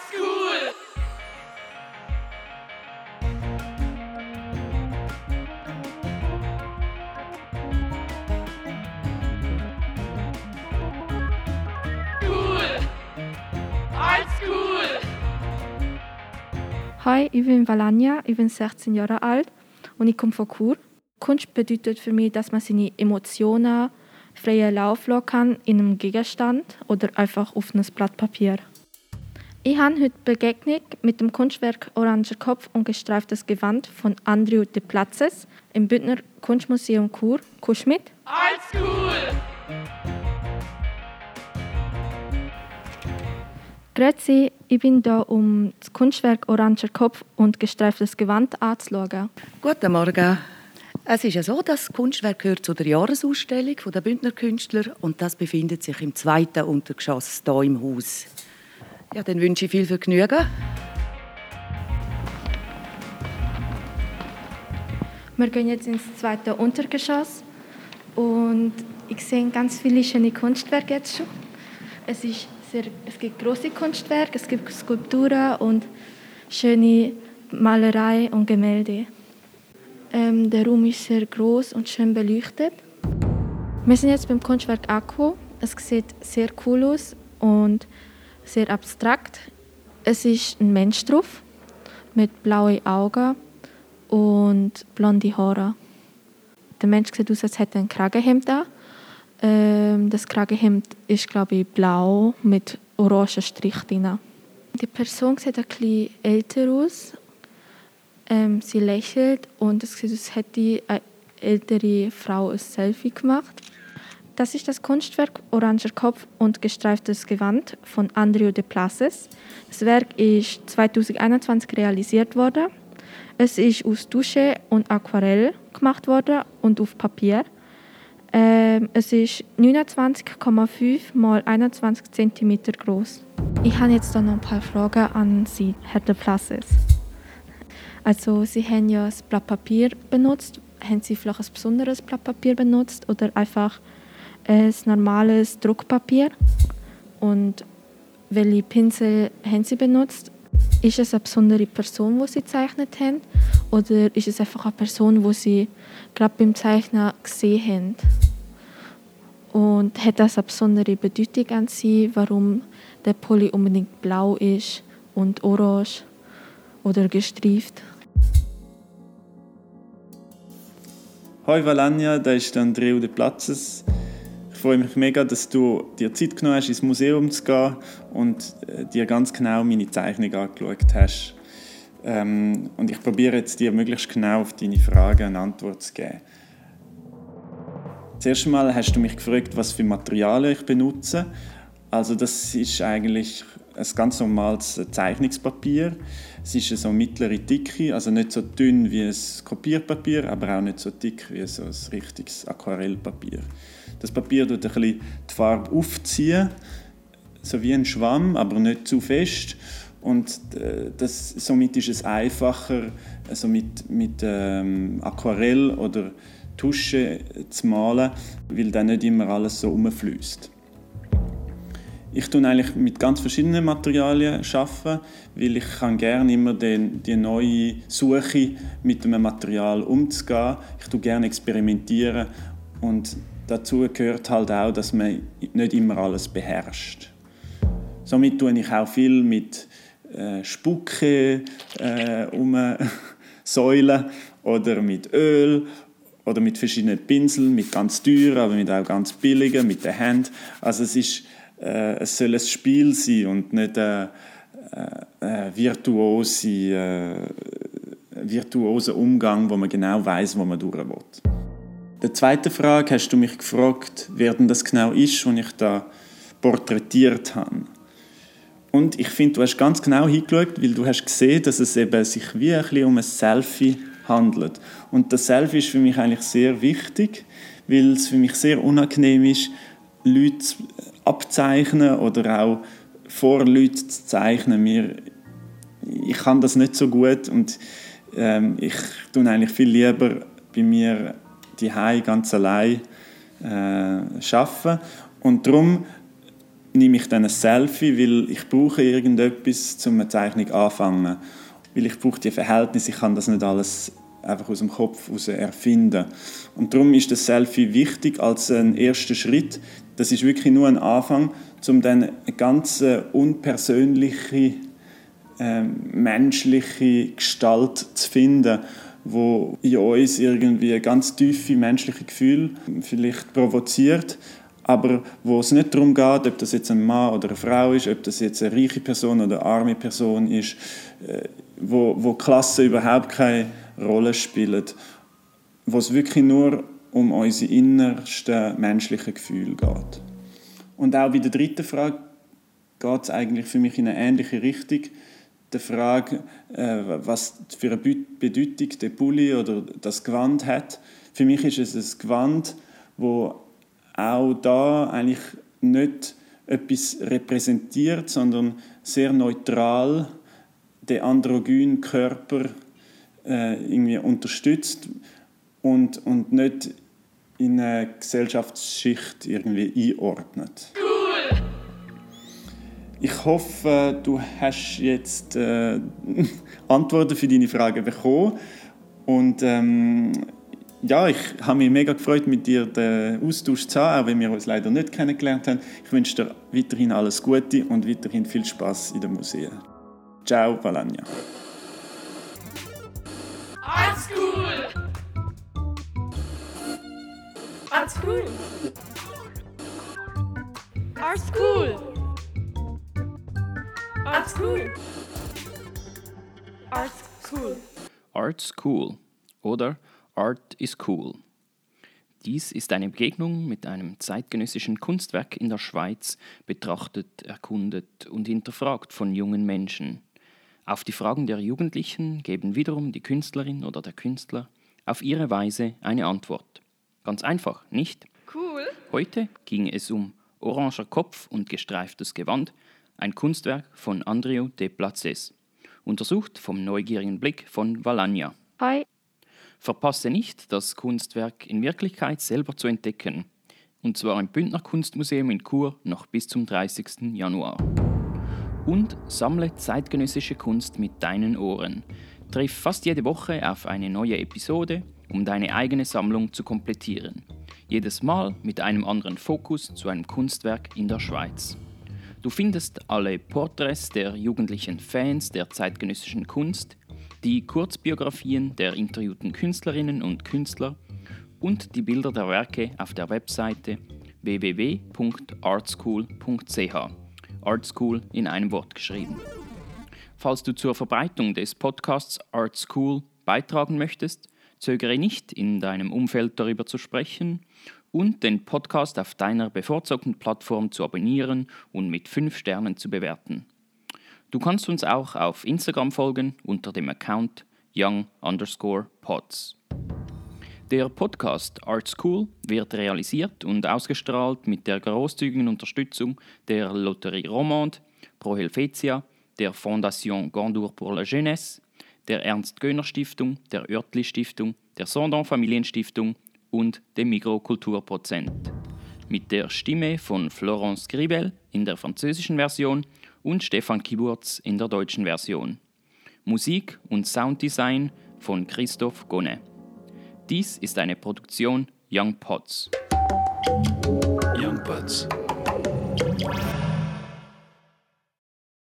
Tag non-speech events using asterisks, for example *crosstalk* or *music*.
Oldschool! Hi, ich bin Valania, ich bin 16 Jahre alt und ich komme von Chur. Kunst bedeutet für mich, dass man seine Emotionen freien Lauf lassen kann in einem Gegenstand oder einfach auf einem Blatt Papier. Ich habe heute Begegnung mit dem Kunstwerk Oranger Kopf und gestreiftes Gewand von Andrew de Platzes im Bündner Kunstmuseum Chur. Du mit? Oldschool! Grüezi, ich bin hier, um das Kunstwerk Oranger Kopf und gestreiftes Gewand anzuschauen. Guten Morgen. Es ist ja so, das Kunstwerk gehört zu der Jahresausstellung der Bündner Künstler und das befindet sich im zweiten Untergeschoss hier im Haus. Ja, dann wünsche ich viel Vergnügen. Wir gehen jetzt ins zweite Untergeschoss und ich sehe ganz viele schöne Kunstwerke jetzt schon. Es, ist sehr, es gibt große Kunstwerke, es gibt Skulpturen und schöne Malerei und Gemälde. Ähm, der Raum ist sehr groß und schön beleuchtet. Wir sind jetzt beim Kunstwerk Akku. Es sieht sehr cool aus und sehr abstrakt. Es ist ein Mensch drauf mit blauen Augen und blonde Haare. Der Mensch sieht aus, als hätte er ein Kragenhemd an. Ähm, das Kragenhemd ist, glaube ich, blau mit orangen Strich drin. Die Person sieht ein bisschen älter aus. Ähm, sie lächelt und es sieht aus, als hätte eine ältere Frau ein Selfie gemacht. Das ist das Kunstwerk Oranger Kopf und gestreiftes Gewand von Andrew de Places. Das Werk ist 2021 realisiert worden. Es ist aus Dusche und Aquarell gemacht worden und auf Papier. Ähm, es ist 29,5 mal 21 cm groß. Ich habe jetzt noch ein paar Fragen an Sie, Herr de Places. Also, Sie haben ja das Blatt Papier benutzt. Haben Sie vielleicht ein besonderes Blatt Papier benutzt oder einfach ein normales Druckpapier? Und welche Pinsel haben Sie benutzt? Ist es eine besondere Person, die Sie gezeichnet haben? Oder ist es einfach eine Person, die Sie gerade beim Zeichnen gesehen haben? Und hat das eine besondere Bedeutung an Sie, warum der Pulli unbedingt blau ist und orange oder gestreift? Hoi Valania, da ist Andreu de Platzes. Ich freue mich mega, dass du dir Zeit genommen hast, ins Museum zu gehen und äh, dir ganz genau meine Zeichnung angeschaut hast. Ähm, und ich probiere jetzt dir möglichst genau auf deine Fragen eine Antwort zu geben. Zuerst einmal hast du mich gefragt, was für Materialien ich benutze. Also das ist eigentlich ein ganz normales Zeichnungspapier. Es ist so mittlere Dicke, also nicht so dünn wie ein Kopierpapier, aber auch nicht so dick wie so ein richtiges Aquarellpapier. Das Papier tut ein die Farbe aufziehen, so wie ein Schwamm, aber nicht zu fest. Und äh, das, somit ist es einfacher, also mit, mit ähm, Aquarell oder Tusche zu malen, weil dann nicht immer alles so umfließt. Ich tue eigentlich mit ganz verschiedenen Materialien arbeiten, weil ich kann gerne immer den, die neue Suche mit einem Material umzugehen. Ich tue gerne experimentieren und dazu gehört halt auch, dass man nicht immer alles beherrscht. Somit tue ich auch viel mit äh, Spucke äh, umsäulen oder mit Öl oder mit verschiedenen Pinseln, mit ganz teuren, aber mit auch ganz billigen, mit der Hand. Also es ist äh, es soll ein Spiel sein und nicht ein äh, äh, virtuose, äh, virtuoser Umgang, wo man genau weiß, wo man durch will. Der zweite Frage hast du mich gefragt, wer denn das genau ist, was ich da porträtiert habe. Und ich finde, du hast ganz genau hingeschaut, weil du hast gesehen, dass es eben sich wie ein bisschen um ein Selfie handelt. Und das Selfie ist für mich eigentlich sehr wichtig, weil es für mich sehr unangenehm ist, Leute abzeichnen oder auch vor Leuten zu zeichnen. Mir, ich kann das nicht so gut und ähm, ich tue eigentlich viel lieber bei mir die ganz allein äh, arbeiten. Und darum nehme ich dann ein Selfie, weil ich brauche irgendetwas, um eine Zeichnung anfangen. Weil ich brauche die Verhältnisse, ich kann das nicht alles einfach aus dem Kopf heraus erfinden. Und darum ist das Selfie wichtig als ein erster Schritt. Das ist wirklich nur ein Anfang, um dann eine ganz äh, unpersönliche, äh, menschliche Gestalt zu finden, wo in uns irgendwie ganz tiefe menschliche Gefühle vielleicht provoziert, aber wo es nicht darum geht, ob das jetzt ein Mann oder eine Frau ist, ob das jetzt eine reiche Person oder eine arme Person ist, äh, wo, wo Klasse überhaupt keine Rolle spielen, wo es wirklich nur um unsere innersten menschlichen Gefühle geht. Und auch bei der dritten Frage geht es eigentlich für mich in eine ähnliche Richtung. Die Frage, äh, was für eine Bedeutung der Pulli oder das Gewand hat. Für mich ist es ein Gewand, wo auch da eigentlich nicht etwas repräsentiert, sondern sehr neutral den androgynen Körper äh, irgendwie unterstützt und, und nicht in eine Gesellschaftsschicht irgendwie einordnet. Ich hoffe, du hast jetzt äh, *laughs* Antworten für deine Fragen bekommen und ähm, ja, ich habe mich mega gefreut, mit dir den Austausch zu haben, auch wenn wir uns leider nicht kennengelernt haben. Ich wünsche dir weiterhin alles Gute und weiterhin viel Spaß in den Museen. Ciao, Valania. Art School! Art School! Art School! Art School! Art School! Art School oder Art is Cool. Dies ist eine Begegnung mit einem zeitgenössischen Kunstwerk in der Schweiz, betrachtet, erkundet und hinterfragt von jungen Menschen. Auf die Fragen der Jugendlichen geben wiederum die Künstlerin oder der Künstler auf ihre Weise eine Antwort. Ganz einfach, nicht? Cool! Heute ging es um Oranger Kopf und gestreiftes Gewand, ein Kunstwerk von Andrio de Places, untersucht vom neugierigen Blick von Valagna. Hi, Verpasse nicht, das Kunstwerk in Wirklichkeit selber zu entdecken. Und zwar im Bündner Kunstmuseum in Chur noch bis zum 30. Januar. Und sammle zeitgenössische Kunst mit deinen Ohren. Triff fast jede Woche auf eine neue Episode, um deine eigene Sammlung zu komplettieren. Jedes Mal mit einem anderen Fokus zu einem Kunstwerk in der Schweiz. Du findest alle Porträts der jugendlichen Fans der zeitgenössischen Kunst, die Kurzbiografien der interviewten Künstlerinnen und Künstler und die Bilder der Werke auf der Webseite www.artschool.ch. Artschool in einem Wort geschrieben. Falls du zur Verbreitung des Podcasts Art School beitragen möchtest, zögere nicht, in deinem Umfeld darüber zu sprechen und den Podcast auf deiner bevorzugten Plattform zu abonnieren und mit 5 Sternen zu bewerten. Du kannst uns auch auf Instagram folgen unter dem Account young pods. Der Podcast Art School wird realisiert und ausgestrahlt mit der großzügigen Unterstützung der Lotterie Romande, Pro Helvetia, der Fondation Gandour pour la Jeunesse, der Ernst-Göhner-Stiftung, der Oertli-Stiftung, der Sondon Familienstiftung und dem Mikrokulturprozent. Mit der Stimme von Florence Gribel in der französischen Version und Stefan Kiburz in der deutschen Version. Musik und Sounddesign von Christoph Gonne. Dies ist eine Produktion Young Pots. Young Buds.